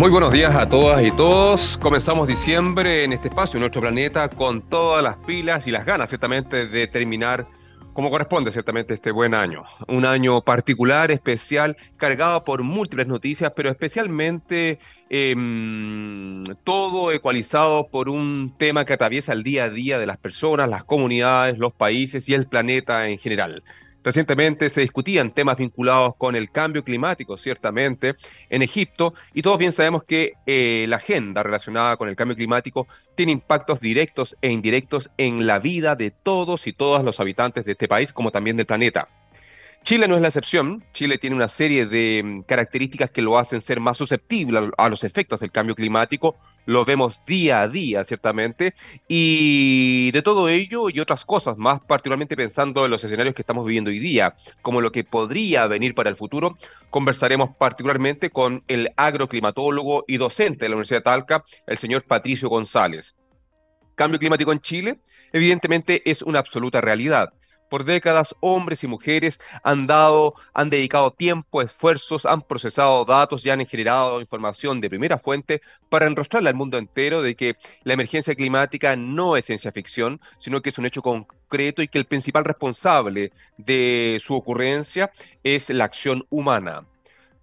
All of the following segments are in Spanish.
Muy buenos días a todas y todos. Comenzamos diciembre en este espacio, en nuestro planeta, con todas las pilas y las ganas, ciertamente, de terminar como corresponde, ciertamente, este buen año. Un año particular, especial, cargado por múltiples noticias, pero especialmente eh, todo ecualizado por un tema que atraviesa el día a día de las personas, las comunidades, los países y el planeta en general. Recientemente se discutían temas vinculados con el cambio climático, ciertamente, en Egipto, y todos bien sabemos que eh, la agenda relacionada con el cambio climático tiene impactos directos e indirectos en la vida de todos y todas los habitantes de este país, como también del planeta. Chile no es la excepción. Chile tiene una serie de mm, características que lo hacen ser más susceptible a los efectos del cambio climático. Lo vemos día a día, ciertamente. Y de todo ello y otras cosas más, particularmente pensando en los escenarios que estamos viviendo hoy día, como lo que podría venir para el futuro, conversaremos particularmente con el agroclimatólogo y docente de la Universidad de Talca, el señor Patricio González. Cambio climático en Chile, evidentemente, es una absoluta realidad por décadas, hombres y mujeres han dado, han dedicado tiempo, esfuerzos, han procesado datos y han generado información de primera fuente para enrostrarle al mundo entero de que la emergencia climática no es ciencia ficción, sino que es un hecho concreto y que el principal responsable de su ocurrencia es la acción humana.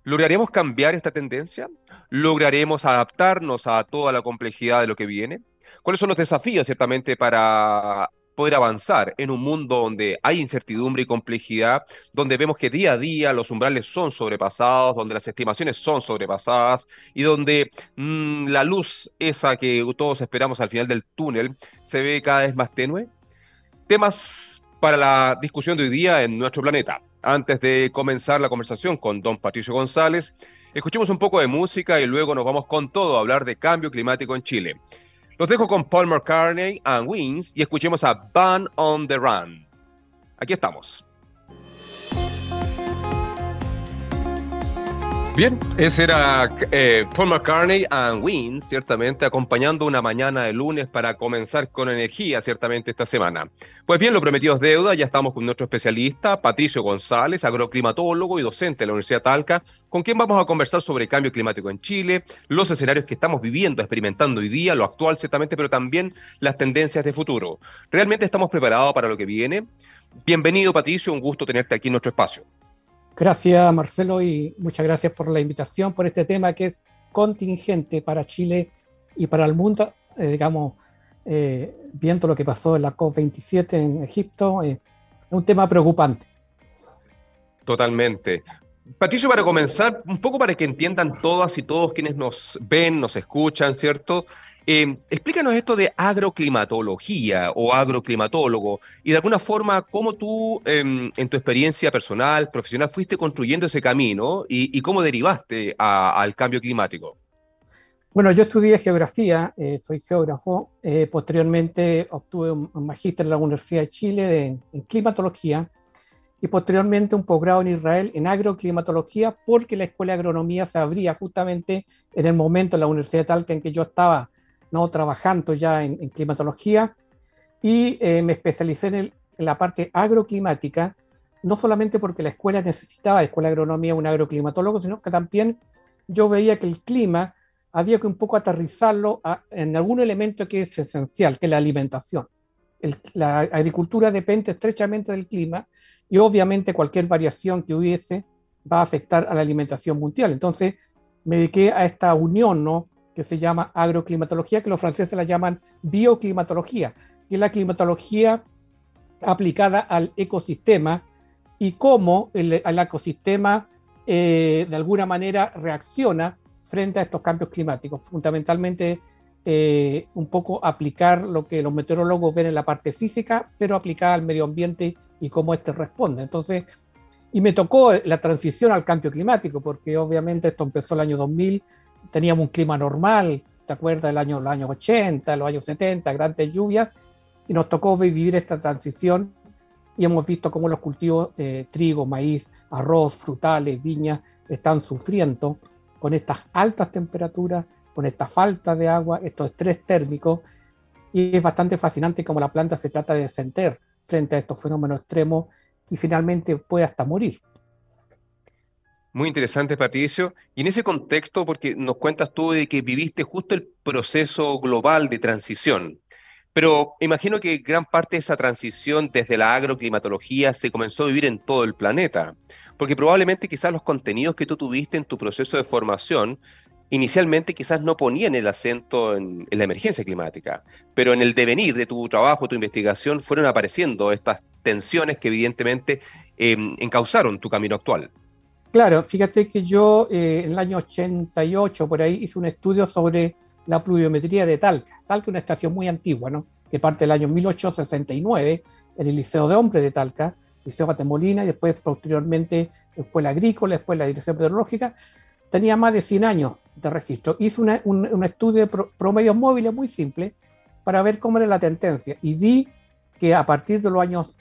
¿Lograremos cambiar esta tendencia? ¿Lograremos adaptarnos a toda la complejidad de lo que viene? ¿Cuáles son los desafíos, ciertamente, para poder avanzar en un mundo donde hay incertidumbre y complejidad, donde vemos que día a día los umbrales son sobrepasados, donde las estimaciones son sobrepasadas y donde mm, la luz esa que todos esperamos al final del túnel se ve cada vez más tenue. Temas para la discusión de hoy día en nuestro planeta. Antes de comenzar la conversación con don Patricio González, escuchemos un poco de música y luego nos vamos con todo a hablar de cambio climático en Chile. Los dejo con Paul McCartney and Wings y escuchemos a Ban on the Run. Aquí estamos. Bien, ese era eh, Paul McCartney and Wings, ciertamente, acompañando una mañana de lunes para comenzar con energía, ciertamente, esta semana. Pues bien, lo prometido es deuda, ya estamos con nuestro especialista, Patricio González, agroclimatólogo y docente de la Universidad Talca, con quien vamos a conversar sobre cambio climático en Chile, los escenarios que estamos viviendo, experimentando hoy día, lo actual, ciertamente, pero también las tendencias de futuro. ¿Realmente estamos preparados para lo que viene? Bienvenido, Patricio, un gusto tenerte aquí en nuestro espacio. Gracias, Marcelo, y muchas gracias por la invitación, por este tema que es contingente para Chile y para el mundo, eh, digamos, eh, viendo lo que pasó en la COP27 en Egipto, eh, es un tema preocupante. Totalmente. Patricio, para comenzar, un poco para que entiendan todas y todos quienes nos ven, nos escuchan, ¿cierto? Eh, explícanos esto de agroclimatología o agroclimatólogo y de alguna forma cómo tú em, en tu experiencia personal, profesional, fuiste construyendo ese camino y, cómo derivaste al cambio climático. Bueno, yo estudié geografía, eh, soy geógrafo, eh, posteriormente obtuve un, magíster en la Universidad de Chile en climatología y posteriormente un posgrado en Israel en agroclimatología porque la Escuela de Agronomía se abría justamente en el momento en la Universidad de Talca en que yo estaba ¿no? trabajando ya en, climatología y eh, me especialicé en, la parte agroclimática, no solamente porque la escuela necesitaba, la escuela de agronomía, un agroclimatólogo, sino que también yo veía que el clima había que un poco aterrizarlo en algún elemento que es esencial, que es la alimentación. la agricultura depende estrechamente del clima y obviamente cualquier variación que hubiese va a afectar a la alimentación mundial. Entonces me dediqué a esta unión ¿no? Que se llama agroclimatología, que los franceses la llaman bioclimatología, que es la climatología aplicada al ecosistema y cómo el, ecosistema eh, de alguna manera reacciona frente a estos cambios climáticos. Fundamentalmente, eh, un poco aplicar lo que los meteorólogos ven en la parte física, pero aplicada al medio ambiente y cómo éste responde. Entonces, y me tocó la transición al cambio climático, porque obviamente esto empezó el año 2000, teníamos un clima normal, ¿te acuerdas del año, los años 80, los años 70, grandes lluvias, y nos tocó vivir esta transición y hemos visto cómo los cultivos eh, trigo, maíz, arroz, frutales, viñas están sufriendo con estas altas temperaturas, con esta falta de agua, estos estrés térmicos, y es bastante fascinante cómo la planta se trata de defender frente a estos fenómenos extremos y finalmente puede hasta morir. Muy interesante, Patricio. Y en ese contexto, porque nos cuentas tú de que viviste justo el proceso global de transición, pero imagino que gran parte de esa transición desde la agroclimatología se comenzó a vivir en todo el planeta, porque probablemente quizás los contenidos que tú tuviste en tu proceso de formación inicialmente quizás no ponían el acento en, la emergencia climática, pero en el devenir de tu trabajo, tu investigación, fueron apareciendo estas tensiones que evidentemente em, encauzaron tu camino actual. Claro, fíjate que yo eh, en el año 88 por ahí hice un estudio sobre la pluviometría de Talca. Talca es una estación muy antigua, ¿no? que parte del año 1869 en el Liceo de Hombres de Talca, Liceo Guatemolina, y después posteriormente Escuela Agrícola, después la Dirección Meteorológica. Tenía más de 100 años de registro. Hice un, estudio de promedios móviles muy simple para ver cómo era la tendencia y vi que a partir de los años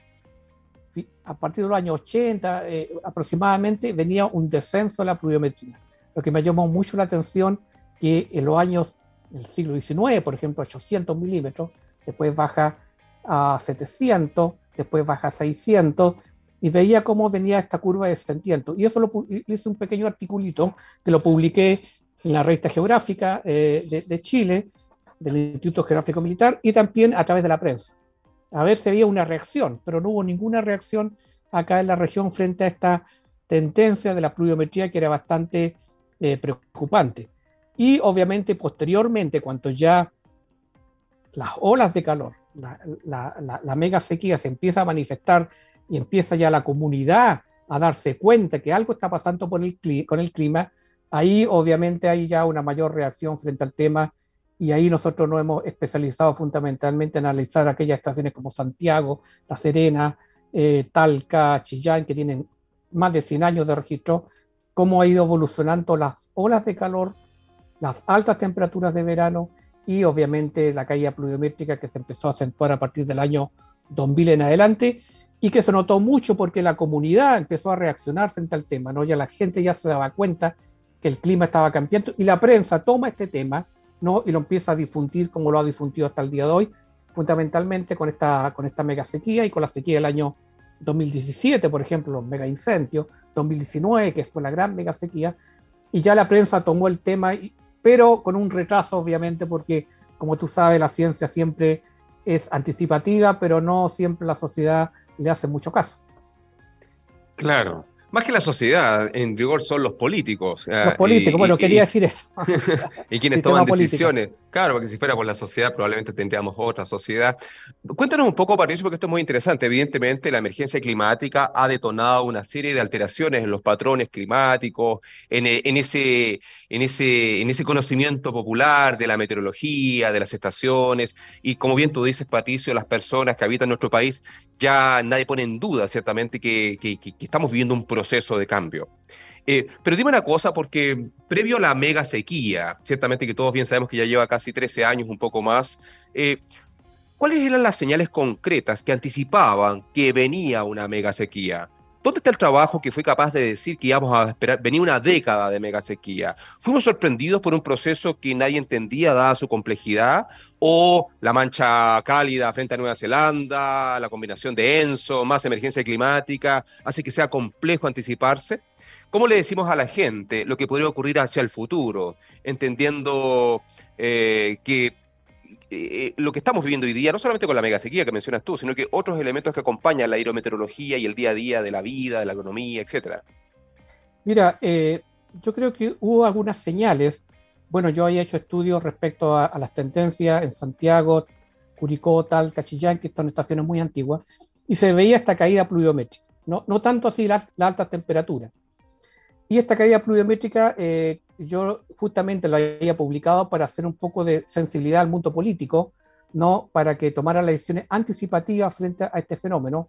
a partir de los años 80 eh, aproximadamente venía un descenso de la pluviometría. Lo que me llamó mucho la atención que en los años del siglo XIX, por ejemplo, 800 milímetros, después baja a 700, después baja a 600, y veía cómo venía esta curva de descendiendo. Y eso lo hice un pequeño articulito que lo publiqué en la revista geográfica eh, de Chile, del Instituto Geográfico Militar, y también a través de la prensa a ver si había una reacción, pero no hubo ninguna reacción acá en la región frente a esta tendencia de la pluviometría que era bastante eh, preocupante. Y obviamente posteriormente, cuando ya las olas de calor, la, mega sequía se empieza a manifestar y empieza ya la comunidad a darse cuenta que algo está pasando con el, con el clima, ahí obviamente hay ya una mayor reacción frente al tema y ahí nosotros nos hemos especializado fundamentalmente en analizar aquellas estaciones como Santiago, La Serena, eh, Talca, Chillán, que tienen más de 100 años de registro, cómo ha ido evolucionando las olas de calor, las altas temperaturas de verano y obviamente la caída pluviométrica que se empezó a acentuar a partir del año 2000 en adelante y que se notó mucho porque la comunidad empezó a reaccionar frente al tema, ¿no? Ya la gente ya se daba cuenta que el clima estaba cambiando y la prensa toma este tema ¿no? y lo empieza a difundir como lo ha difundido hasta el día de hoy, fundamentalmente con esta, con esta mega sequía y con la sequía del año 2017, por ejemplo, los mega incendios, 2019, que fue la gran mega sequía, y ya la prensa tomó el tema, pero con un retraso, obviamente, porque, como tú sabes, la ciencia siempre es anticipativa, pero no siempre la sociedad le hace mucho caso. Claro, más que la sociedad, en rigor son los políticos. Los políticos, bueno, quería decir eso. y quienes toman decisiones. Claro, porque si fuera por la sociedad probablemente tendríamos otra sociedad. Cuéntanos un poco, Patricio, porque esto es muy interesante. Evidentemente, la emergencia climática ha detonado una serie de alteraciones en los patrones climáticos, en, eh, ese, en, ese, en ese conocimiento popular de la meteorología, de las estaciones. Y como bien tú dices, Patricio, las personas que habitan nuestro país, ya nadie pone en duda, ciertamente, que, que estamos viviendo un proceso de cambio. Eh, pero dime una cosa, porque previo a la mega sequía, ciertamente que todos bien sabemos que ya lleva casi 13 años, un poco más, eh, ¿cuáles eran las señales concretas que anticipaban que venía una mega sequía? ¿Dónde está el trabajo que fue capaz de decir que íbamos a esperar, venía una década de mega sequía? ¿Fuimos sorprendidos por un proceso que nadie entendía dada su complejidad? ¿O la mancha cálida frente a Nueva Zelanda, la combinación de ENSO, más emergencia climática, hace que sea complejo anticiparse? ¿Cómo le decimos a la gente lo que podría ocurrir hacia el futuro? Entendiendo eh, que eh, lo que estamos viviendo hoy día, no solamente con la mega sequía que mencionas tú, sino que otros elementos que acompañan la hidrometeorología y el día a día de la vida, de la economía, etcétera. Mira, eh, yo creo que hubo algunas señales. Bueno, yo había hecho estudios respecto a, las tendencias en Santiago, Curicó, Tal, Cachillán, que son estaciones muy antiguas, y se veía esta caída pluviométrica. No, no tanto así la, la alta temperatura, y esta caída pluviométrica eh, yo justamente la había publicado para hacer un poco de sensibilidad al mundo político, no para que tomara las decisiones anticipativas frente a este fenómeno.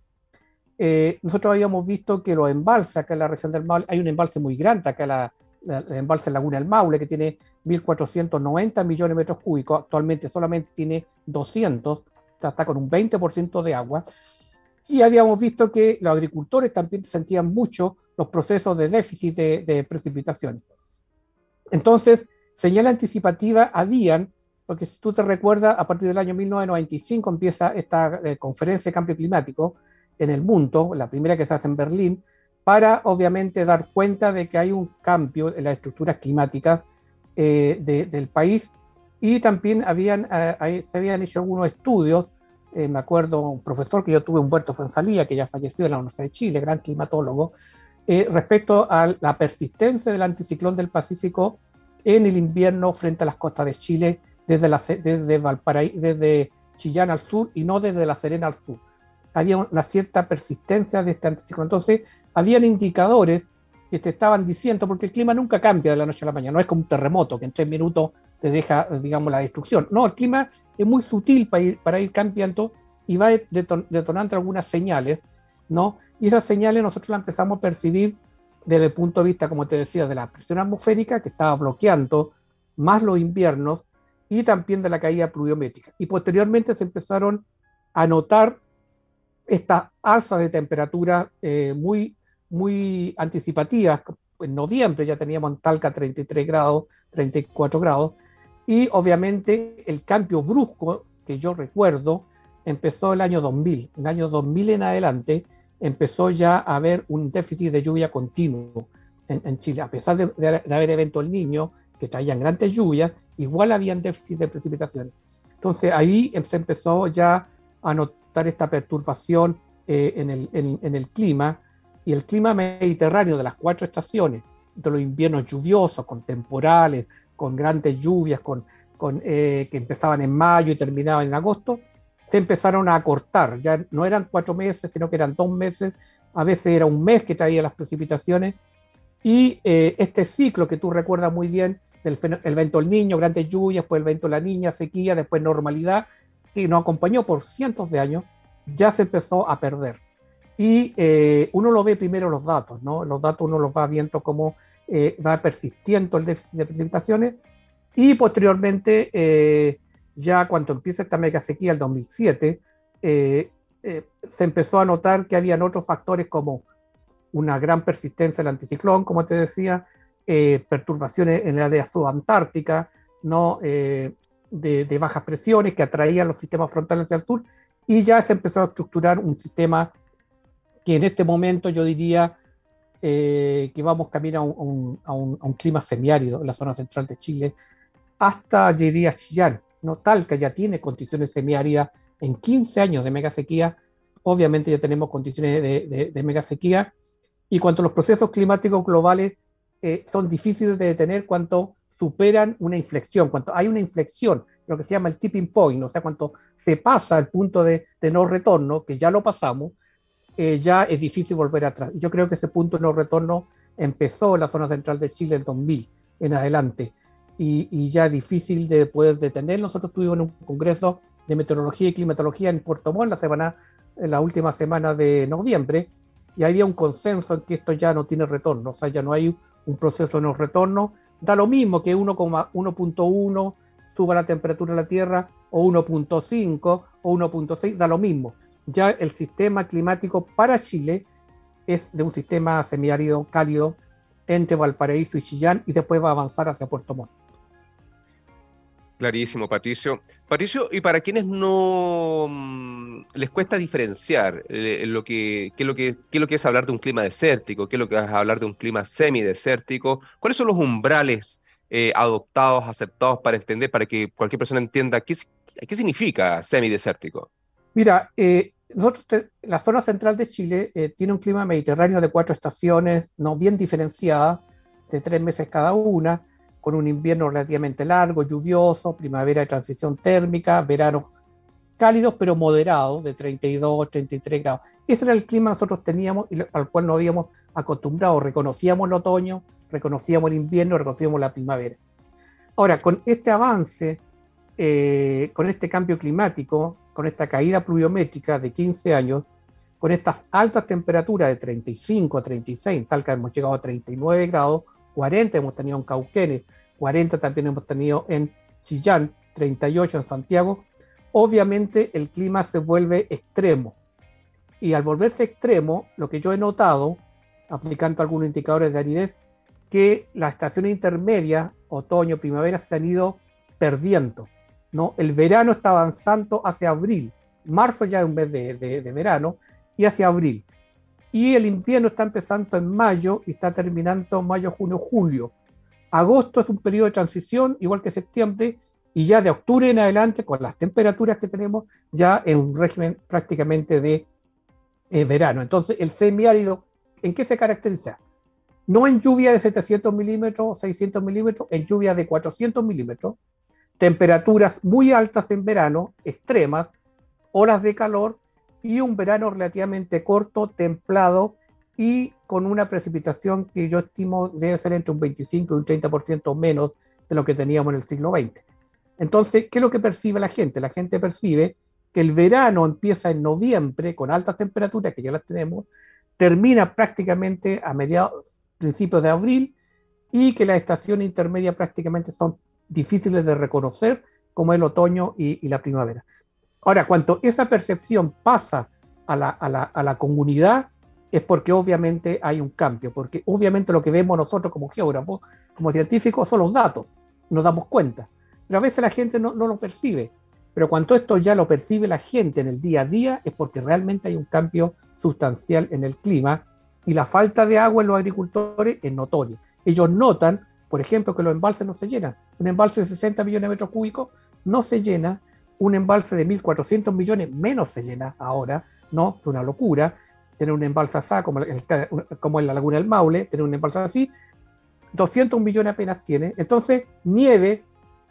Eh, nosotros habíamos visto que los embalses acá en la región del Maule, hay un embalse muy grande acá, la, la, el embalse Laguna del Maule, que tiene 1.490 millones de metros cúbicos, actualmente solamente tiene 200, está con un 20% de agua. Y habíamos visto que los agricultores también sentían mucho los procesos de déficit de, precipitación. Entonces, señal anticipativa habían, porque si tú te recuerdas, a partir del año 1995 empieza esta eh, conferencia de cambio climático en el mundo, la primera que se hace en Berlín, para obviamente dar cuenta de que hay un cambio en las estructuras climáticas eh, del país y también habían, eh, se habían hecho algunos estudios, eh, me acuerdo un profesor que yo tuve, Humberto Fonsalía, que ya falleció en la Universidad de Chile, gran climatólogo, respecto a la persistencia del anticiclón del Pacífico en el invierno frente a las costas de Chile, desde, la, desde, Valparaíso, desde Chillán al sur y no desde La Serena al sur. Había una cierta persistencia de este anticiclón. Entonces, habían indicadores que te estaban diciendo, porque el clima nunca cambia de la noche a la mañana, no es como un terremoto que en tres minutos te deja, digamos, la destrucción. No, el clima es muy sutil para ir, para ir cambiando y va detonando algunas señales, ¿no? Y esas señales nosotros las empezamos a percibir desde el punto de vista, como te decía, de la presión atmosférica que estaba bloqueando más los inviernos y también de la caída pluviométrica. Y posteriormente se empezaron a notar estas alzas de temperatura eh, muy muy anticipativas. En noviembre ya teníamos en Talca 33 grados, 34 grados, y obviamente el cambio brusco que yo recuerdo empezó el año 2000. El año 2000 en adelante empezó ya a haber un déficit de lluvia continuo en, Chile. A pesar de, haber eventos el niño que traían grandes lluvias, igual habían déficit de precipitaciones. Entonces ahí se empezó ya a notar esta perturbación eh, en, el, en, el, clima y el clima mediterráneo de las cuatro estaciones, de los inviernos lluviosos, con temporales, con grandes lluvias, eh, que empezaban en mayo y terminaban en agosto, se empezaron a acortar. Ya no eran cuatro meses, sino que eran dos meses. A veces era un mes que traía las precipitaciones. Y eh, este ciclo que tú recuerdas muy bien, del el vento del niño, grandes lluvias, después el vento de la niña, sequía, después normalidad, que nos acompañó por cientos de años, ya se empezó a perder. Y eh, uno lo ve primero los datos, ¿no? Los datos uno los va viendo cómo eh, va persistiendo el déficit de precipitaciones y posteriormente, eh, ya cuando empieza esta mega sequía, el 2007, se empezó a notar que habían otros factores como una gran persistencia del anticiclón, como te decía, perturbaciones en el área subantártica, ¿no? De, de, bajas presiones que atraían los sistemas frontales hacia el sur, y ya se empezó a estructurar un sistema que en este momento yo diría eh, que vamos camino a un, a, un, clima semiárido en la zona central de Chile, hasta diría Chillán, no tal que ya tiene condiciones semiáridas en 15 años de mega sequía, obviamente ya tenemos condiciones de, de, mega sequía, y cuanto los procesos climáticos globales eh, son difíciles de detener cuanto superan una inflexión, cuanto hay una inflexión, lo que se llama el tipping point, o sea, cuanto se pasa el punto de, de no retorno, que ya lo pasamos, eh, ya es difícil volver atrás. Yo creo que ese punto de no retorno empezó en la zona central de Chile en 2000 en adelante y, ya es difícil de poder detener. Nosotros tuvimos un congreso de meteorología y climatología en Puerto Montt la, semana, en la última semana de noviembre y había un consenso en que esto ya no tiene retorno, o sea, ya no hay un proceso de no retorno. Da lo mismo que 1,1.1 suba la temperatura de la Tierra o 1.5 o 1.6, da lo mismo ya el sistema climático para Chile es de un sistema semiárido cálido entre Valparaíso y Chillán y después va a avanzar hacia Puerto Montt. Clarísimo, Patricio. Patricio, y para quienes no mm, les cuesta diferenciar eh, lo que, qué, lo que, qué lo que es hablar de un clima desértico, qué es lo que es hablar de un clima semidesértico, ¿cuáles son los umbrales eh, adoptados, aceptados para entender, para que cualquier persona entienda qué, qué significa semidesértico? Mira, eh, nosotros la zona central de Chile eh, tiene un clima mediterráneo de cuatro estaciones, no bien diferenciadas, de tres meses cada una, con un invierno relativamente largo, lluvioso, primavera de transición térmica, verano cálidos pero moderados, de 32, 33 grados. Ese era el clima que nosotros teníamos y al cual nos habíamos acostumbrado. Reconocíamos el otoño, reconocíamos el invierno, reconocíamos la primavera. Ahora, con este avance, eh, con este cambio climático, con esta caída pluviométrica de 15 años, con estas altas temperaturas de 35 a 36, tal que hemos llegado a 39 grados, 40 hemos tenido en Cauquenes, 40 también hemos tenido en Chillán, 38 en Santiago, obviamente el clima se vuelve extremo. Y al volverse extremo, lo que yo he notado, aplicando algunos indicadores de aridez, que las estaciones intermedias, otoño, primavera, se han ido perdiendo. ¿No? El verano está avanzando hacia abril, marzo ya es un mes de, verano, y hacia abril. y el invierno está empezando en mayo y está terminando mayo, junio, julio. Agosto es un periodo de transición, igual que septiembre, y ya de octubre en adelante, con las temperaturas que tenemos, ya es un régimen prácticamente de eh, verano. Entonces, el semiárido, ¿en qué se caracteriza? No en lluvia de 700 milímetros, 600 milímetros, en lluvia de 400 milímetros, temperaturas muy altas en verano, extremas, horas de calor y un verano relativamente corto, templado y con una precipitación que yo estimo debe ser entre un 25 y un 30% menos de lo que teníamos en el siglo XX. Entonces, ¿qué es lo que percibe la gente? La gente percibe que el verano empieza en noviembre con altas temperaturas, que ya las tenemos, termina prácticamente a mediados, principios de abril, y que las estaciones intermedias prácticamente son difíciles de reconocer, como el otoño y la primavera. Ahora, cuando esa percepción pasa a la, comunidad, es porque obviamente hay un cambio, porque obviamente lo que vemos nosotros como geógrafos, como científicos, son los datos, nos damos cuenta. Pero a veces la gente no, lo percibe. Pero cuando esto ya lo percibe la gente en el día a día, es porque realmente hay un cambio sustancial en el clima y la falta de agua en los agricultores es notoria. Ellos notan, por ejemplo, que los embalses no se llenan. Un embalse de 60 millones de metros cúbicos no se llena un embalse de 1.400 millones menos se llena ahora, ¿no? Es una locura. Tener un embalse así, como, en la laguna del Maule, tener un embalse así, 200 millones apenas tiene. Entonces, nieve,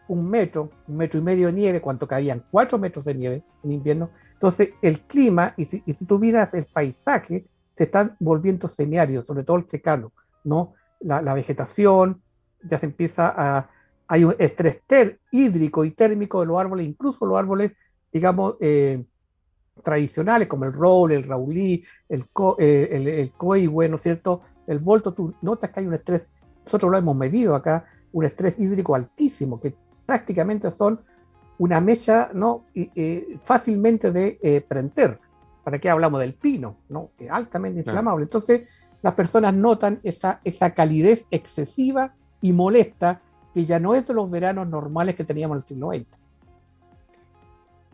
un metro, un metro y medio de nieve, cuanto cabían 4 metros de nieve en invierno. Entonces, el clima, y si, tú miras el paisaje, se están volviendo semiáridos, sobre todo el secano, ¿no? La vegetación ya se empieza a, hay un estrés hídrico y térmico de los árboles, incluso los árboles, digamos, eh, tradicionales como el roble, el raulí, el, co, eh, el, ¿no es cierto? El volto, tú notas que hay un estrés, nosotros lo hemos medido acá, un estrés hídrico altísimo, que prácticamente son una mecha ¿no? Eh, fácilmente de prender. ¿Para qué hablamos del pino? ¿no? Altamente inflamable. Entonces, las personas notan esa, esa calidez excesiva y molesta que ya no es de los veranos normales que teníamos en el siglo XX.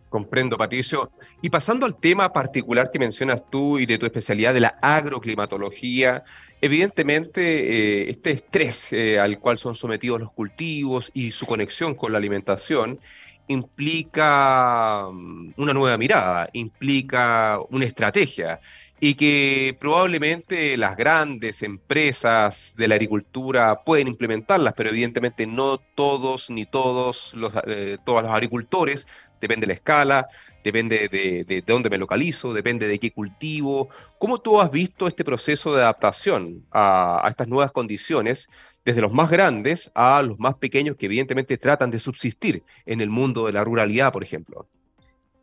Comprendo, Patricio. Y pasando al tema particular que mencionas tú y de tu especialidad de la agroclimatología, evidentemente eh, este estrés eh, al cual son sometidos los cultivos y su conexión con la alimentación implica mm, una nueva mirada, implica una estrategia y que probablemente las grandes empresas de la agricultura pueden implementarlas, pero evidentemente no todos ni todos los, eh, todos los agricultores, depende de la escala, depende de, de, dónde me localizo, depende de qué cultivo. ¿Cómo tú has visto este proceso de adaptación a, a estas nuevas condiciones, desde los más grandes a los más pequeños que evidentemente tratan de subsistir en el mundo de la ruralidad, por ejemplo?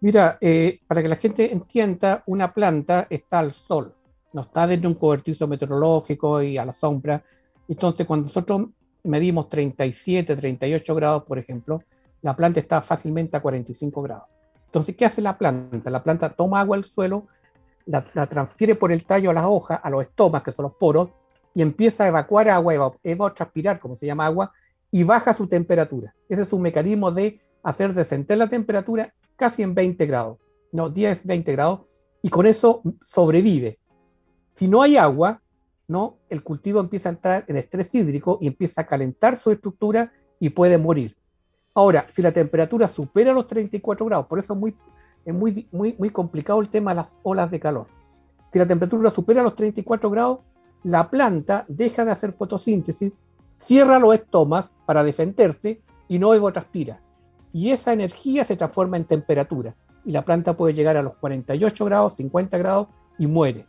Mira, eh, para que la gente entienda, una planta está al sol, no está dentro de un cobertizo meteorológico y a la sombra. Entonces, cuando nosotros medimos 37, 38 grados, por ejemplo, la planta está fácilmente a 45 grados. Entonces, ¿qué hace la planta? La planta toma agua del suelo, la, transfiere por el tallo a las hojas, a los estomas, que son los poros, y empieza a evacuar agua, a transpirar, como se llama agua, y baja su temperatura. Ese es un mecanismo de hacer descender la temperatura casi en 20 grados, no, 10, 20 grados, y con eso sobrevive. Si no hay agua, ¿no? el cultivo empieza a entrar en estrés hídrico y empieza a calentar su estructura y puede morir. Ahora, si la temperatura supera los 34 grados, por eso es muy, es muy, muy, muy complicado el tema de las olas de calor. Si la temperatura supera los 34 grados, la planta deja de hacer fotosíntesis, cierra los estomas para defenderse y no evotranspira y esa energía se transforma en temperatura y la planta puede llegar a los 48 grados, 50 grados y muere.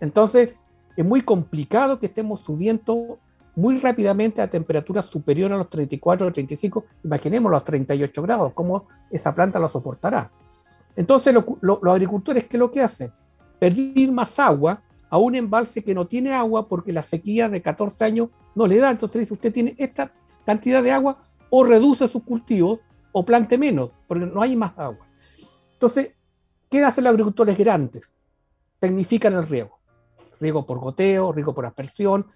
Entonces, es muy complicado que estemos subiendo muy rápidamente a temperaturas superiores a los 34 o 35. Imaginemos los 38 grados, cómo esa planta lo soportará. Entonces, los agricultores, ¿qué es lo que hacen? Pedir más agua a un embalse que no tiene agua porque la sequía de 14 años no le da. Entonces dice, usted tiene esta cantidad de agua o reduce sus cultivos o plante menos, porque no hay más agua. Entonces, ¿qué hacen los agricultores grandes? Tecnifican el riego. Riego por goteo, riego por aspersión.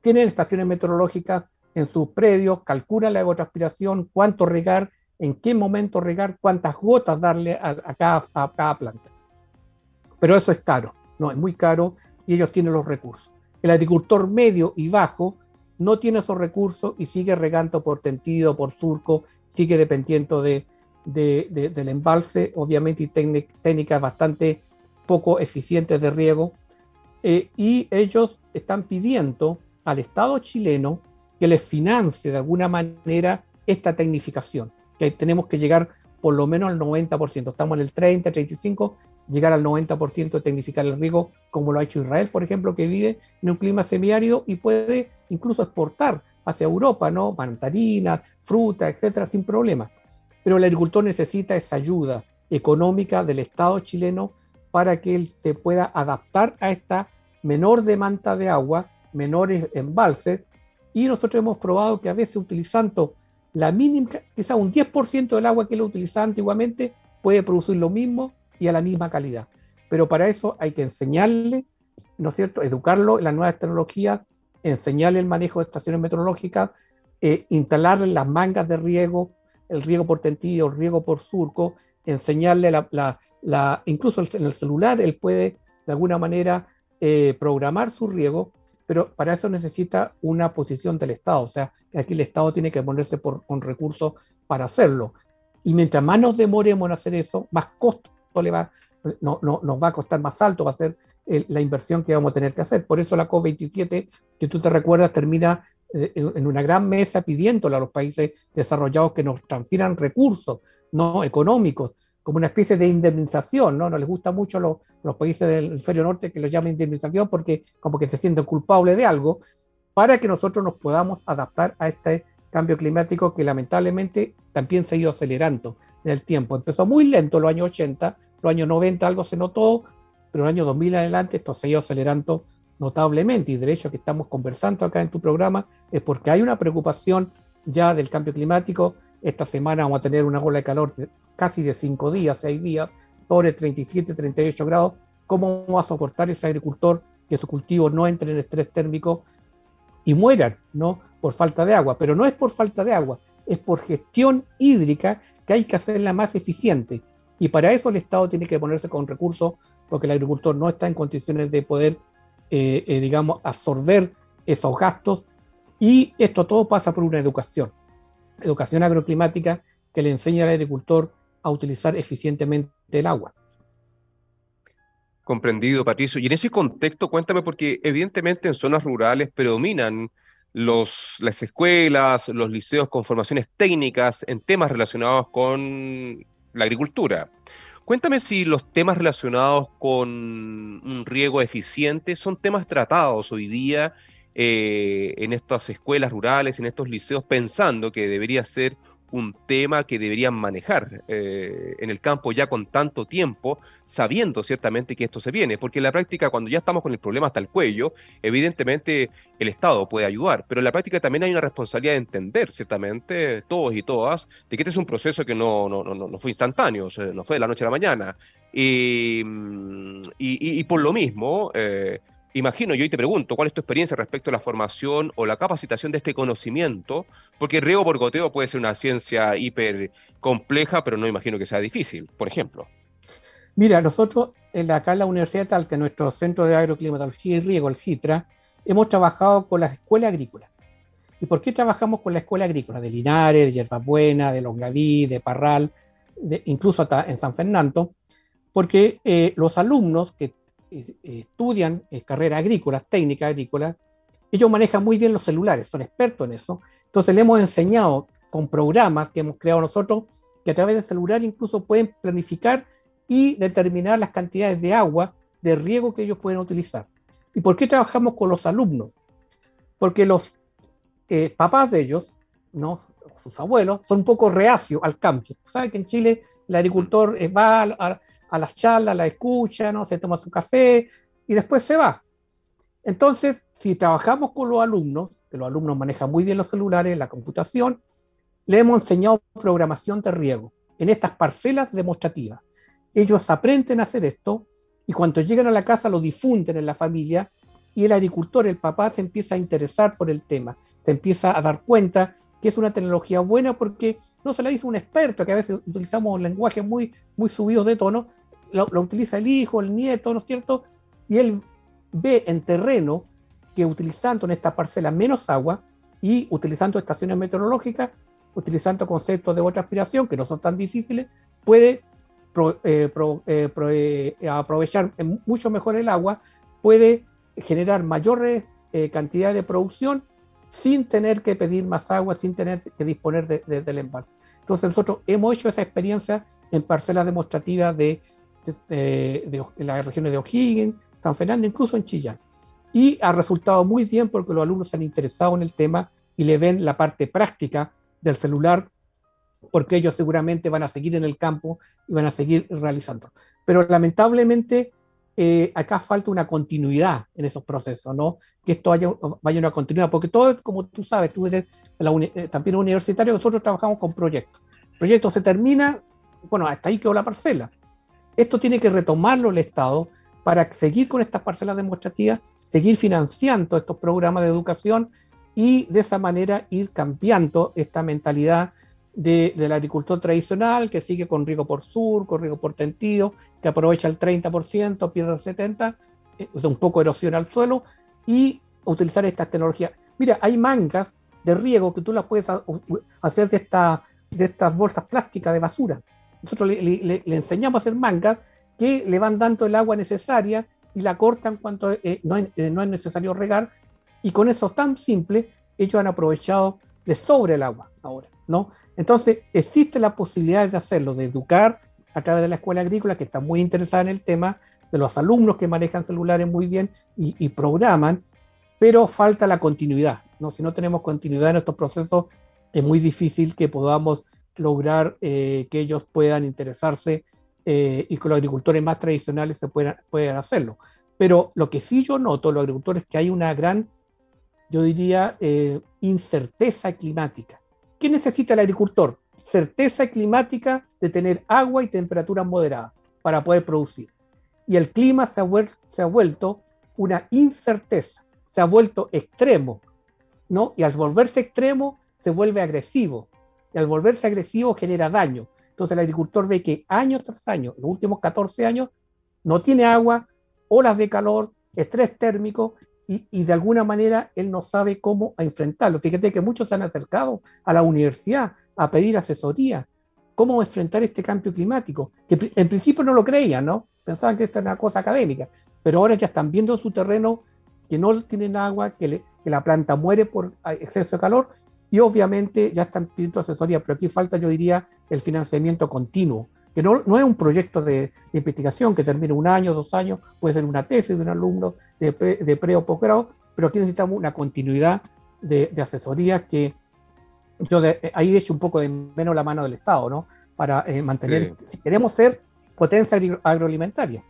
Tienen estaciones meteorológicas en sus predios, calculan la evotranspiración, cuánto regar, en qué momento regar, cuántas gotas darle a, cada, a cada planta. Pero eso es caro. no, es muy caro y ellos tienen los recursos. El agricultor medio y bajo no tiene esos recursos y sigue regando por tendido, por surco, sigue dependiendo de, del embalse, obviamente, y técnicas bastante poco eficientes de riego. Eh, y ellos están pidiendo al Estado chileno que les financie de alguna manera esta tecnificación, que tenemos que llegar por lo menos al 90%. Estamos en el 30, 35, llegar al 90% de tecnificar el riego, como lo ha hecho Israel, por ejemplo, que vive en un clima semiárido y puede incluso exportar hacia Europa, ¿no? Mantarinas, fruta, etcétera, sin problema. Pero el agricultor necesita esa ayuda económica del Estado chileno para que él se pueda adaptar a esta menor demanda de agua, menores embalses, y nosotros hemos probado que a veces utilizando la mínima, quizá un 10% del agua que él utilizaba antiguamente puede producir lo mismo y a la misma calidad. Pero para eso hay que enseñarle, ¿no es cierto?, educarlo en las nuevas tecnologías, enseñarle el manejo de estaciones meteorológicas, eh, instalarle las mangas de riego, el riego por tentillo, el riego por surco, enseñarle la, la, incluso en el celular él puede de alguna manera eh, programar su riego pero para eso necesita una posición del Estado, o sea, aquí el Estado tiene que ponerse por, con recursos para hacerlo. Y mientras más nos demoremos en hacer eso, más costo le va, no, no, nos va a costar más alto, va a ser la inversión que vamos a tener que hacer. Por eso la COP27, que tú te recuerdas, termina eh, en una gran mesa pidiéndole a los países desarrollados que nos transfieran recursos no económicos como una especie de indemnización, ¿no? No les gusta mucho los, los países del hemisferio norte que lo llamen indemnización porque como que se sienten culpables de algo, para que nosotros nos podamos adaptar a este cambio climático que lamentablemente también se ha ido acelerando en el tiempo. Empezó muy lento en los años 80, los años 90 algo se notó, pero en el año 2000 adelante esto se ha ido acelerando notablemente y de hecho que estamos conversando acá en tu programa es porque hay una preocupación ya del cambio climático. Esta semana vamos a tener una ola de calor casi de 5 días, 6 días, sobre 37, 38 grados, ¿cómo va a soportar ese agricultor que su cultivo no entre en estrés térmico y mueran, ¿no? Por falta de agua. Pero no es por falta de agua, es por gestión hídrica que hay que hacerla más eficiente. Y para eso el Estado tiene que ponerse con recursos, porque el agricultor no está en condiciones de poder, eh, eh, digamos, absorber esos gastos. Y esto todo pasa por una educación, educación agroclimática que le enseña al agricultor a utilizar eficientemente el agua. Comprendido, Patricio. Y en ese contexto, cuéntame, porque evidentemente en zonas rurales predominan los, las escuelas, los liceos con formaciones técnicas en temas relacionados con la agricultura. Cuéntame si los temas relacionados con un riego eficiente son temas tratados hoy día eh, en estas escuelas rurales, en estos liceos, pensando que debería ser un tema que deberían manejar eh, en el campo ya con tanto tiempo, sabiendo ciertamente que esto se viene, porque en la práctica cuando ya estamos con el problema hasta el cuello, evidentemente el Estado puede ayudar, pero en la práctica también hay una responsabilidad de entender ciertamente todos y todas de que este es un proceso que no, no, no, no fue instantáneo, no fue de la noche a la mañana, y, mm, y, por lo mismo... Eh, imagino yo y te pregunto, ¿cuál es tu experiencia respecto a la formación o la capacitación de este conocimiento? Porque riego por goteo puede ser una ciencia hiper compleja, pero no imagino que sea difícil, por ejemplo. Mira, nosotros acá en la Universidad de Talca, nuestro Centro de Agroclimatología y Riego, el CITRA, hemos trabajado con la escuela agrícola. ¿Y por qué trabajamos con la escuela agrícola? De Linares, de Yerbabuena, de Longaví, de Parral, de, incluso hasta en San Fernando, porque eh, los alumnos que estudian carreras agrícolas, técnicas agrícolas, ellos manejan muy bien los celulares, son expertos en eso. Entonces le hemos enseñado con programas que hemos creado nosotros que a través del celular incluso pueden planificar y determinar las cantidades de agua de riego que ellos pueden utilizar. ¿Y por qué trabajamos con los alumnos? Porque los eh, papás de ellos, ¿no? sus abuelos, son un poco reacios al cambio. Saben que en Chile el agricultor va a, a las charlas, la escucha, ¿no? se toma su café y después se va. Entonces, si trabajamos con los alumnos, que los alumnos manejan muy bien los celulares, la computación, le hemos enseñado programación de riego en estas parcelas demostrativas. Ellos aprenden a hacer esto y cuando llegan a la casa lo difunden en la familia y el agricultor, el papá, se empieza a interesar por el tema, se empieza a dar cuenta que es una tecnología buena porque no se la dice un experto, que a veces utilizamos lenguajes muy, muy subidos de tono, lo, utiliza el hijo, el nieto, ¿no es cierto? y él ve en terreno que utilizando en esta parcela menos agua y utilizando estaciones meteorológicas, utilizando conceptos de otra aspiración que no son tan difíciles, puede eh, eh, eh, aprovechar mucho mejor el agua, puede generar mayores cantidades de producción sin tener que pedir más agua, sin tener que disponer del embalse. Entonces nosotros hemos hecho esa experiencia en parcelas demostrativas de, de, las regiones de O'Higgins, San Fernando, incluso en Chillán. Y ha resultado muy bien porque los alumnos se han interesado en el tema y le ven la parte práctica del celular, porque ellos seguramente van a seguir en el campo y van a seguir realizando. Pero lamentablemente eh, acá falta una continuidad en esos procesos, ¿no? Que esto haya, vaya una continuidad, porque todo, como tú sabes, tú eres eh, también universitario, nosotros trabajamos con proyectos. El proyecto se termina, bueno, hasta ahí quedó la parcela. Esto tiene que retomarlo el Estado para seguir con estas parcelas demostrativas, seguir financiando estos programas de educación y de esa manera ir cambiando esta mentalidad del agricultor tradicional que sigue con riego por sur, con riego por tendido, que aprovecha el 30%, pierde el 70%, eh, un poco erosión al suelo y utilizar estas tecnologías. Mira, hay mangas de riego que tú las puedes hacer de, esta, de estas bolsas plásticas de basura. Nosotros le, enseñamos a hacer mangas que le van dando el agua necesaria y la cortan cuando eh, no, es, eh, no, es, necesario regar. Y con eso tan simple, ellos han aprovechado de sobre el agua ahora, ¿no? Entonces, existe la posibilidad de hacerlo, de educar a través de la escuela agrícola, que está muy interesada en el tema, de los alumnos que manejan celulares muy bien y, programan, pero falta la continuidad, ¿no? Si no tenemos continuidad en estos procesos, es muy difícil que podamos lograr eh, que ellos puedan interesarse eh, y que los agricultores más tradicionales se puedan, puedan hacerlo. Pero lo que sí yo noto, los agricultores, es que hay una gran, yo diría, eh, incerteza climática. ¿Qué necesita el agricultor? Certeza climática de tener agua y temperaturas moderadas para poder producir. Y el clima se ha, vuelto una incerteza, se ha vuelto extremo, ¿no? Y al volverse extremo, se vuelve agresivo. Y al volverse agresivo genera daño. Entonces el agricultor ve que año tras año, los últimos 14 años, no tiene agua, olas de calor, estrés térmico y, de alguna manera él no sabe cómo enfrentarlo. Fíjate que muchos se han acercado a la universidad a pedir asesoría, cómo enfrentar este cambio climático, que en principio no lo creían, ¿no? Pensaban que esto era una cosa académica, pero ahora ya están viendo en su terreno que no tienen agua, que, que la planta muere por exceso de calor y obviamente ya están pidiendo asesoría, pero aquí falta, yo diría, el financiamiento continuo que no, no es un proyecto de, investigación que termine un año, dos años, puede ser una tesis de un alumno de pre, o posgrado, pero aquí necesitamos una continuidad de, asesoría que yo ahí he hecho un poco de menos la mano del Estado, ¿no? Para eh, mantener, si queremos ser potencia agroalimentaria.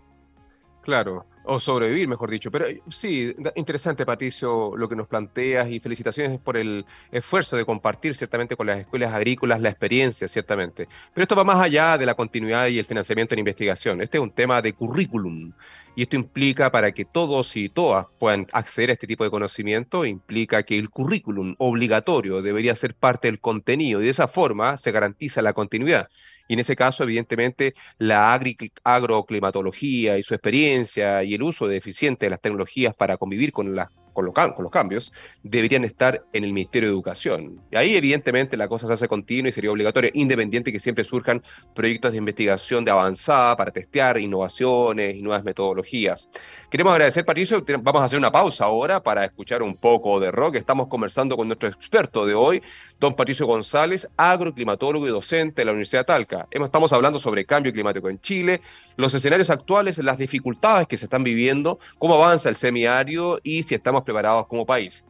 Claro, o sobrevivir, mejor dicho. Pero eh, sí, interesante, Patricio, lo que nos planteas y felicitaciones por el esfuerzo de compartir ciertamente con las escuelas agrícolas la experiencia, ciertamente. Pero esto va más allá de la continuidad y el financiamiento en investigación. Este es un tema de currículum. Y esto implica, para que todos y todas puedan acceder a este tipo de conocimiento, implica que el currículum obligatorio debería ser parte del contenido y de esa forma se garantiza la continuidad. Y en ese caso, evidentemente, la agroclimatología y su experiencia y el uso de eficiente de las tecnologías para convivir con las con, los cambios, deberían estar en el Ministerio de Educación. Y ahí, evidentemente, la cosa se hace continua y sería obligatoria, independiente que siempre surjan proyectos de investigación de avanzada para testear innovaciones y nuevas metodologías. Queremos agradecer, Patricio. Vamos a hacer una pausa ahora para escuchar un poco de rock. Estamos conversando con nuestro experto de hoy, don Patricio González, agroclimatólogo y docente de la Universidad de Talca. Estamos hablando sobre cambio climático en Chile, los escenarios actuales, las dificultades que se están viviendo, cómo avanza el semiario y si estamos preparados como país.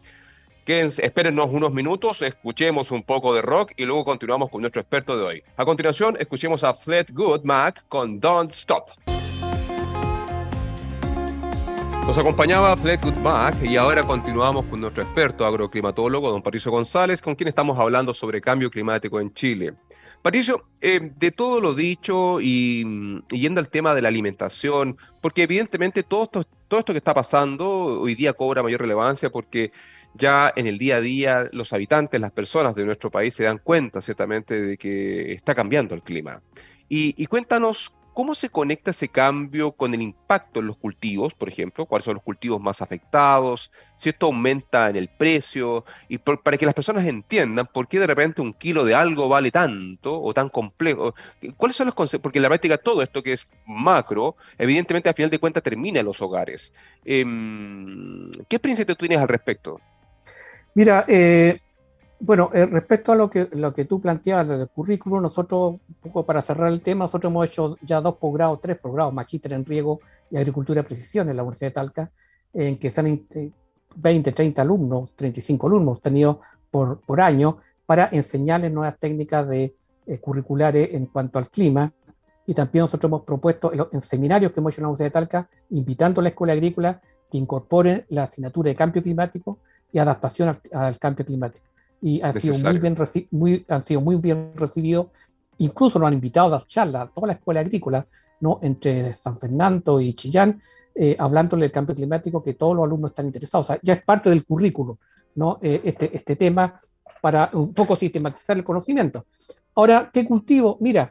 Quédense, espérennos unos minutos, escuchemos un poco de rock y luego continuamos con nuestro experto de hoy. A continuación, escuchemos a Fleetwood Mac con Don't Stop. Nos acompañaba Fleetwood Mac y ahora continuamos con nuestro experto agroclimatólogo, don Patricio González, con quien estamos hablando sobre cambio climático en Chile. Patricio, eh, de todo lo dicho y, yendo al tema de la alimentación, porque evidentemente todo esto, todo esto que está pasando hoy día cobra mayor relevancia porque ya en el día a día los habitantes, las personas de nuestro país se dan cuenta ciertamente de que está cambiando el clima. Y, y cuéntanos ¿cómo se conecta ese cambio con el impacto en los cultivos, por ejemplo? ¿Cuáles son los cultivos más afectados? Si esto aumenta en el precio, y para que las personas entiendan por qué de repente un kilo de algo vale tanto o tan complejo. ¿Cuáles son los conceptos? Porque en la práctica todo esto que es macro, evidentemente a final de cuentas termina en los hogares. Em, ¿Qué experiencia tú tienes al respecto? Mira, eh, bueno, eh, respecto a lo que, lo tú planteabas del currículum, nosotros, un poco para cerrar el tema, nosotros hemos hecho ya dos posgrados, tres posgrados, magíster en riego y agricultura de precisión en la Universidad de Talca, en que están 20, 30 alumnos, 35 alumnos tenidos por, por año para enseñarles nuevas técnicas de, eh, curriculares en cuanto al clima. Y también nosotros hemos propuesto en, seminarios que hemos hecho en la Universidad de Talca, invitando a la escuela agrícola que incorporen la asignatura de cambio climático y adaptación al cambio climático y han sido muy, bien muy, han sido muy bien recibidos. Incluso nos han invitado a dar charlas a toda la escuela agrícola, ¿no? entre San Fernando y Chillán, eh, hablándole del cambio climático, que todos los alumnos están interesados. O sea, ya es parte del currículo ¿no? Eh, este, este tema para un poco sistematizar el conocimiento. Ahora, ¿qué cultivo? Mira,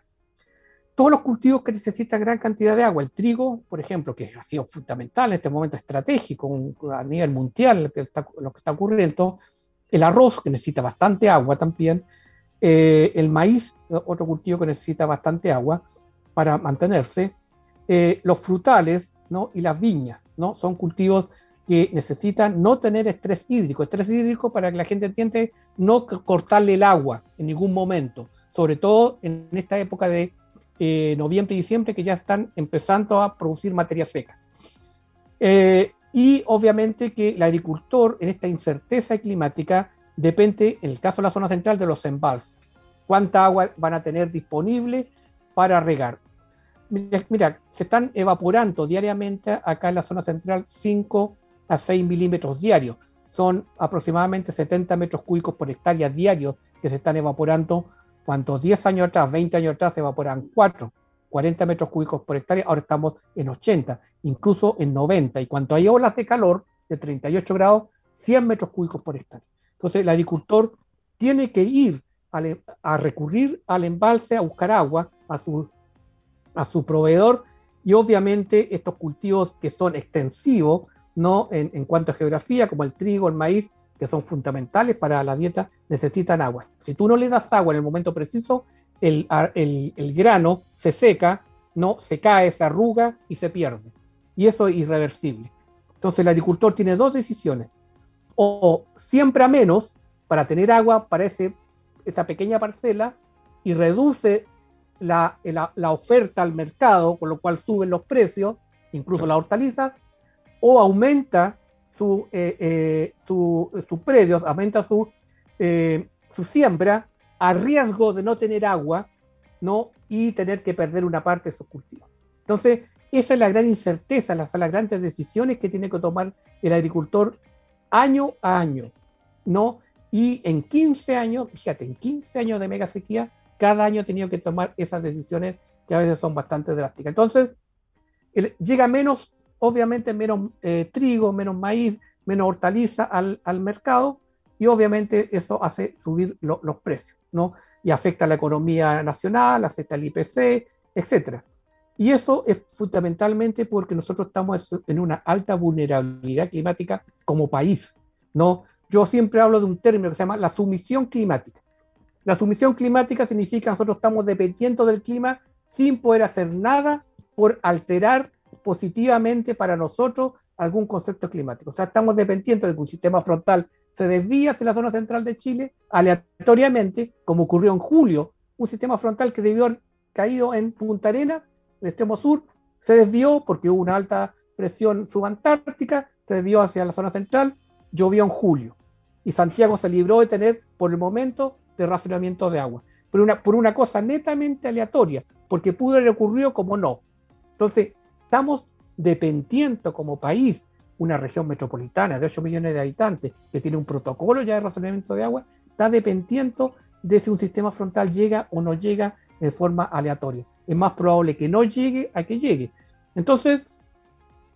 todos los cultivos que necesitan gran cantidad de agua, el trigo, por ejemplo, que ha sido fundamental en este momento estratégico a nivel mundial, que está, lo que está ocurriendo, el arroz, que necesita bastante agua también, eh, el maíz, otro cultivo que necesita bastante agua para mantenerse, eh, los frutales ¿no? y las viñas, ¿no? son cultivos que necesitan no tener estrés hídrico. Estrés hídrico, para que la gente entienda, no cortarle el agua en ningún momento, sobre todo en esta época de eh, noviembre y diciembre, que ya están empezando a producir materia seca. Y obviamente que el agricultor en esta incerteza climática depende, en el caso de la zona central, de los embalses. ¿Cuánta agua van a tener disponible para regar? Mira, se están evaporando diariamente acá en la zona central 5 a 6 milímetros diarios. Son aproximadamente 70 metros cúbicos por hectárea diarios que se están evaporando. Cuantos 10 años atrás, 20 años atrás se evaporan 4. 40 metros cúbicos por hectárea, ahora estamos en 80, incluso en 90. Y cuando hay olas de calor de 38 grados, 100 metros cúbicos por hectárea. Entonces el agricultor tiene que ir a, recurrir al embalse a buscar agua a su, a su proveedor y obviamente estos cultivos que son extensivos ¿no? En, cuanto a geografía, como el trigo, el maíz, que son fundamentales para la dieta, necesitan agua. Si tú no le das agua en el momento preciso, el, grano se seca, no se cae, se arruga y se pierde. Y eso es irreversible. Entonces el agricultor tiene dos decisiones. O siembra menos para tener agua para ese, esa pequeña parcela y reduce la, oferta al mercado, con lo cual suben los precios, incluso la hortaliza, o aumenta su, eh, eh, su, predios, aumenta su, eh, su siembra a riesgo de no tener agua ¿no? y tener que perder una parte de sus cultivos. Entonces, esa es la gran incerteza, las, las grandes decisiones que tiene que tomar el agricultor año a año. ¿no? Y en 15 años, fíjate, en 15 años de mega sequía, cada año ha tenido que tomar esas decisiones que a veces son bastante drásticas. Entonces, llega menos, obviamente, menos eh, trigo, menos maíz, menos hortaliza al, al mercado y obviamente eso hace subir los precios. ¿no? Y afecta a la economía nacional, afecta al IPC, etc. Y eso es fundamentalmente porque nosotros estamos en una alta vulnerabilidad climática como país, ¿no? Yo siempre hablo de un término que se llama la sumisión climática. La sumisión climática significa que nosotros estamos dependiendo del clima sin poder hacer nada por alterar positivamente para nosotros algún concepto climático. O sea, estamos dependiendo de un sistema frontal se desvía hacia la zona central de Chile aleatoriamente, como ocurrió en julio, un sistema frontal que debió haber caído en Punta Arena, el extremo sur, se desvió porque hubo una alta presión subantártica, se desvió hacia la zona central, llovió en julio. Y Santiago se libró de tener, por el momento, de racionamiento de agua. Por una cosa netamente aleatoria, porque pudo haber ocurrido como no. Entonces, estamos dependiendo como país una región metropolitana de 8 millones de habitantes que tiene un protocolo ya de razonamiento de agua, está dependiendo de si un sistema frontal llega o no llega de forma aleatoria. Es más probable que no llegue a que llegue. Entonces,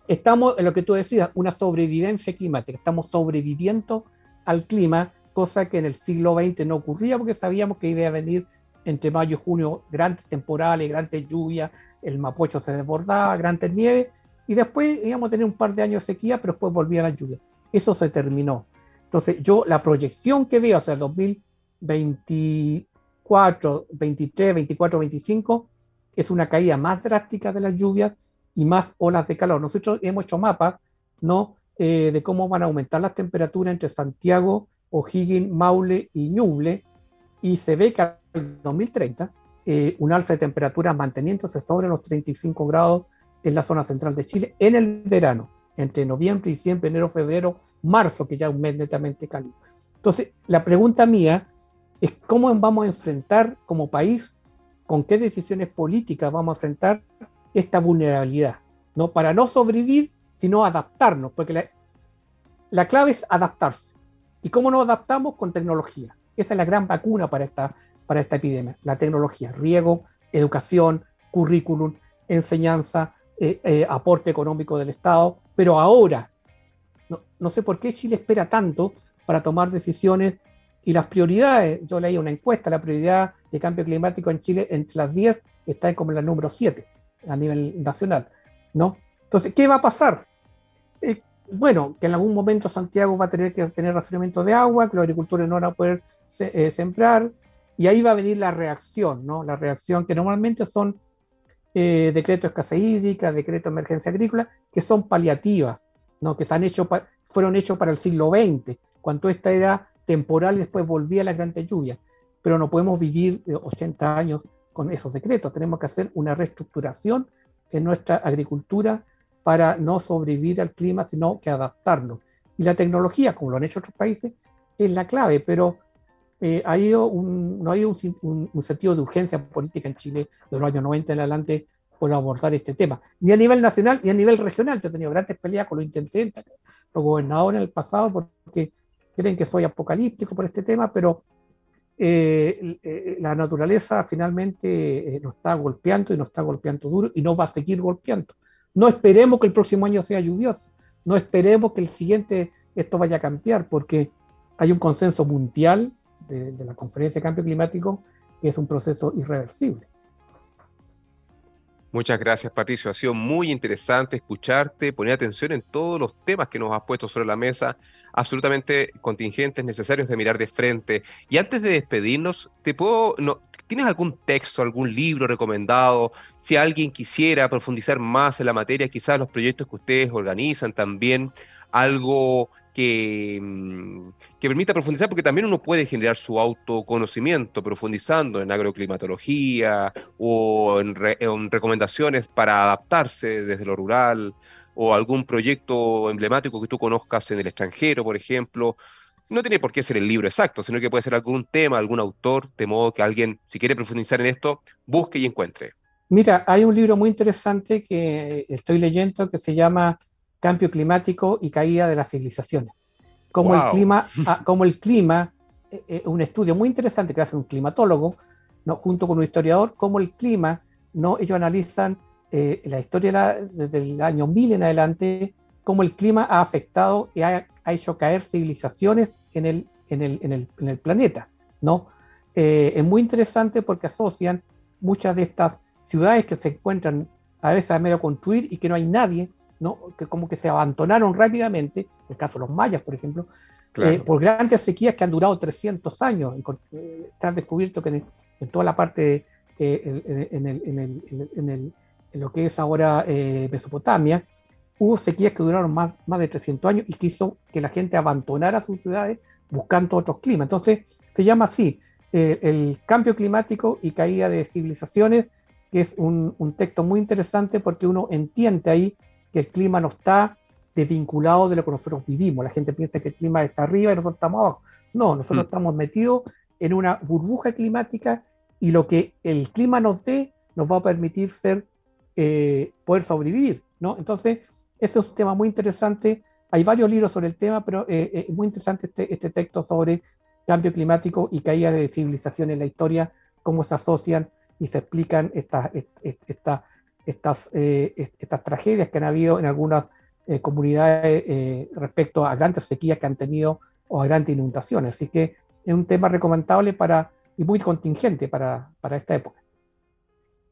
estamos en lo que tú decías, una sobrevivencia climática. Estamos sobreviviendo al clima, cosa que en el siglo XX no ocurría porque sabíamos que iba a venir entre mayo y junio grandes temporales, grandes lluvias, el Mapocho se desbordaba, grandes nieves, y después íbamos a tener un par de años de sequía, pero después volvía la lluvia. Eso se terminó. Entonces, yo la proyección que veo hacia el 2024, 23, 24, 25 es una caída más drástica de las lluvias y más olas de calor. Nosotros hemos hecho mapas ¿no? Eh, de cómo van a aumentar las temperaturas entre Santiago, O'Higgins, Maule y Ñuble, y se ve que en 2030 eh, un alza de temperaturas manteniéndose sobre los 35 grados en la zona central de Chile en el verano, entre noviembre, diciembre, enero, febrero, marzo, que ya es un mes netamente cálido. Entonces, la pregunta mía es cómo vamos a enfrentar como país, con qué decisiones políticas vamos a enfrentar esta vulnerabilidad, ¿no? Para no sobrevivir, sino adaptarnos, porque la, la clave es adaptarse. ¿Y cómo nos adaptamos? Con tecnología. Esa es la gran vacuna para esta, para esta epidemia, la tecnología, riego, educación, currículum, enseñanza, eh, eh, aporte económico del Estado, pero ahora, no, sé por qué Chile espera tanto para tomar decisiones y las prioridades, yo leí una encuesta, la prioridad de cambio climático en Chile entre las 10 está como en la número 7 a nivel nacional, ¿no? Entonces, ¿qué va a pasar? Eh, bueno, que en algún momento Santiago va a tener que tener racionamiento de agua, que los agricultores no van a poder eh, sembrar, y ahí va a venir la reacción, ¿no? La reacción que normalmente son eh, decretos de escasez hídrica, decretos de emergencia agrícola, que son paliativas, ¿no? Que están hechos fueron hechos para el siglo XX, cuando esta era temporal y después volvía la gran lluvia. Pero no podemos vivir 80 eh, años con esos decretos, tenemos que hacer una reestructuración en nuestra agricultura para no sobrevivir al clima, sino que adaptarnos. Y la tecnología, como lo han hecho otros países, es la clave, pero eh, ha ido un, no hay un, un, sentido de urgencia política en Chile de los años 90 en adelante por abordar este tema, ni a nivel nacional ni a nivel regional. Yo he tenido grandes peleas con los intendentes, los gobernadores en el pasado, porque creen que soy apocalíptico por este tema, pero eh, eh, la naturaleza finalmente nos está golpeando y nos está golpeando duro y nos va a seguir golpeando. No esperemos que el próximo año sea lluvioso, no esperemos que el siguiente esto vaya a cambiar, porque hay un consenso mundial de, la Conferencia de Cambio Climático que es un proceso irreversible. Muchas gracias, Patricio. Ha sido muy interesante escucharte, poner atención en todos los temas que nos has puesto sobre la mesa, absolutamente contingentes, necesarios de mirar de frente. Y antes de despedirnos, ¿te puedo, no, ¿tienes algún texto, algún libro recomendado? Si alguien quisiera profundizar más en la materia, quizás los proyectos que ustedes organizan también, algo Mm, que, permita profundizar, porque también uno puede generar su autoconocimiento profundizando en agroclimatología o en, recomendaciones para adaptarse desde lo rural o algún proyecto emblemático que tú conozcas en el extranjero, por ejemplo. No tiene por qué ser el libro exacto, sino que puede ser algún tema, algún autor, de modo que alguien, si quiere profundizar en esto, busque y encuentre. Mira, hay un libro muy interesante que estoy leyendo que se llama cambio climático y caída de las civilizaciones. Como el clima, ah, como el clima eh, eh, un estudio muy interesante que hace un climatólogo, ¿no? junto con un historiador, como el clima, ¿no? ellos analizan eh, la historia desde el año 1000 en adelante, cómo el clima ha afectado y ha, hecho caer civilizaciones en el, en el, en el, en el planeta. ¿no? es muy interesante porque asocian muchas de estas ciudades que se encuentran a veces a medio construir y que no hay nadie, ¿no? que como que se abandonaron rápidamente, el caso de los mayas, por ejemplo, eh, por grandes sequías que han durado 300 años. Eh, se han descubierto que en, toda la parte, eh, en, en, lo que es ahora Mesopotamia, hubo sequías que duraron más, más de 300 años y que hizo que la gente abandonara sus ciudades buscando otros climas. Entonces, se llama así, el cambio climático y caída de civilizaciones, que es un, un texto muy interesante porque uno entiende ahí que el clima no está desvinculado de lo que nosotros vivimos. La gente piensa que el clima está arriba y nosotros estamos abajo. No, nosotros mm. estamos metidos en una burbuja climática y lo que el clima nos dé nos va a permitir ser, eh, poder sobrevivir. ¿no? Entonces, este es un tema muy interesante. Hay varios libros sobre el tema, pero eh, eh, es muy interesante este, este texto sobre cambio climático y caída de civilización en la historia, cómo se asocian y se explican estas, estas, estas, tragedias que han habido en algunas comunidades respecto a grandes sequías que han tenido o a grandes inundaciones. Así que es un tema recomendable para y muy contingente para, para esta época.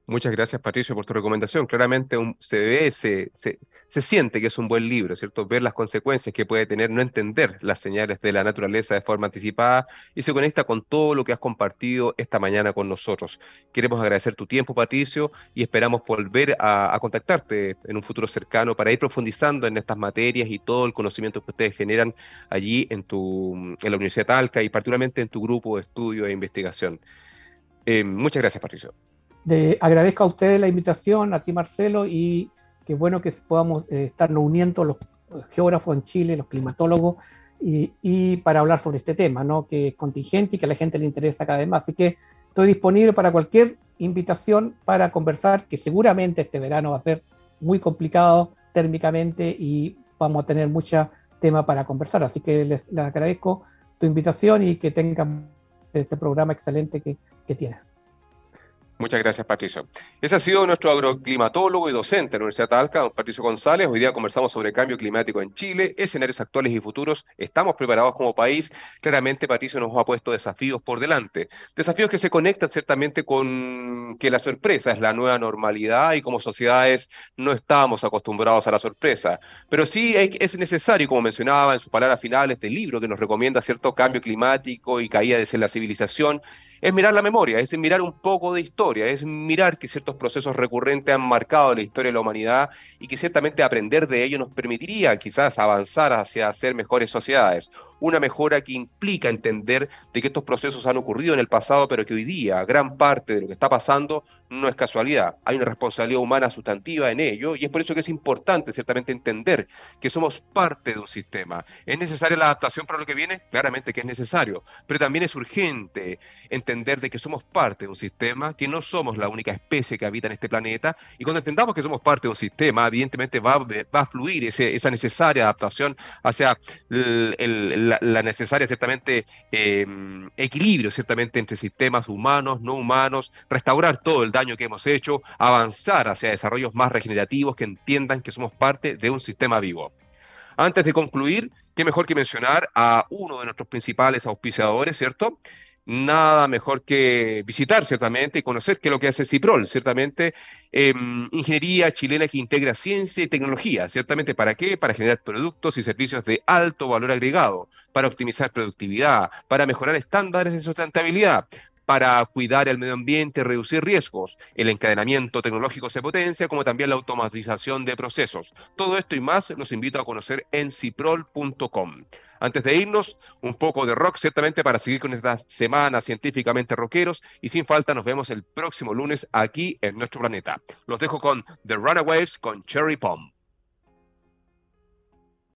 Muchas gracias, Patricio, por tu recomendación. Claramente un, se ve, se, se, siente que es un buen libro, ¿cierto? Ver las consecuencias que puede tener no entender las señales de la naturaleza de forma anticipada y se conecta con todo lo que has compartido esta mañana con nosotros. Queremos agradecer tu tiempo, Patricio, y esperamos volver a, a contactarte en un futuro cercano para ir profundizando en estas materias y todo el conocimiento que ustedes generan allí en, tu, en la Universidad de Talca y particularmente en tu grupo de estudio e investigación. Eh, muchas gracias, Patricio agradezco a ustedes la invitación, a ti Marcelo, y qué bueno que podamos eh, estarnos uniendo los geógrafos en Chile, los climatólogos, y, para hablar sobre este tema, ¿no? que es contingente y que a la gente le interesa cada vez más. Así que estoy disponible para cualquier invitación para conversar, que seguramente este verano va a ser muy complicado térmicamente y vamos a tener mucho tema para conversar. Así que les, agradezco tu invitación y que tengan este programa excelente que tienes. Muchas gracias, Patricio. Ese ha sido nuestro agroclimatólogo y docente de la Universidad de Talca, don Patricio González. Hoy día conversamos sobre cambio climático en Chile, escenarios actuales y futuros. ¿Estamos preparados como país? Claramente, Patricio nos ha puesto desafíos por delante. Desafíos que se conectan ciertamente con que la sorpresa es la nueva normalidad y como sociedades no estamos acostumbrados a la sorpresa. Pero sí es necesario, como mencionaba en sus palabras finales del libro que nos recomienda cierto cambio climático y caída de la civilización, es mirar la memoria, es mirar un poco de historia, es mirar que ciertos procesos recurrentes han marcado la historia de la humanidad y que ciertamente aprender de ello nos permitiría quizás avanzar hacia ser mejores sociedades una mejora que implica entender de que estos procesos han ocurrido en el pasado, pero que hoy día gran parte de lo que está pasando no es casualidad. Hay una responsabilidad humana sustantiva en ello y es por eso que es importante ciertamente entender que somos parte de un sistema. ¿Es necesaria la adaptación para lo que viene? Claramente que es necesario, pero también es urgente entender de que somos parte de un sistema, que no somos la única especie que habita en este planeta y cuando entendamos que somos parte de un sistema, evidentemente va, va a fluir esa necesaria adaptación hacia el, el la, necesaria, ciertamente, em, equilibrio, ciertamente, entre sistemas humanos, no humanos, restaurar todo el daño que hemos hecho, avanzar hacia desarrollos más regenerativos que entiendan que somos parte de un sistema vivo. Antes de concluir, qué mejor que mencionar a uno de nuestros principales auspiciadores, ¿cierto? Nada mejor que visitar, ciertamente, y conocer qué es lo que hace CIPROL, ciertamente, em, ingeniería chilena que integra ciencia y tecnología, ciertamente, ¿para qué? Para generar productos y servicios de alto valor agregado, para optimizar productividad, para mejorar estándares de sustentabilidad, para cuidar el medio ambiente, reducir riesgos. El encadenamiento tecnológico se potencia, como también la automatización de procesos. Todo esto y más los invito a conocer en ciprol.com. Antes de irnos, un poco de rock, ciertamente para seguir con esta semana científicamente rockeros. Y sin falta, nos vemos el próximo lunes aquí en nuestro planeta. Los dejo con The Runaways con Cherry Pom.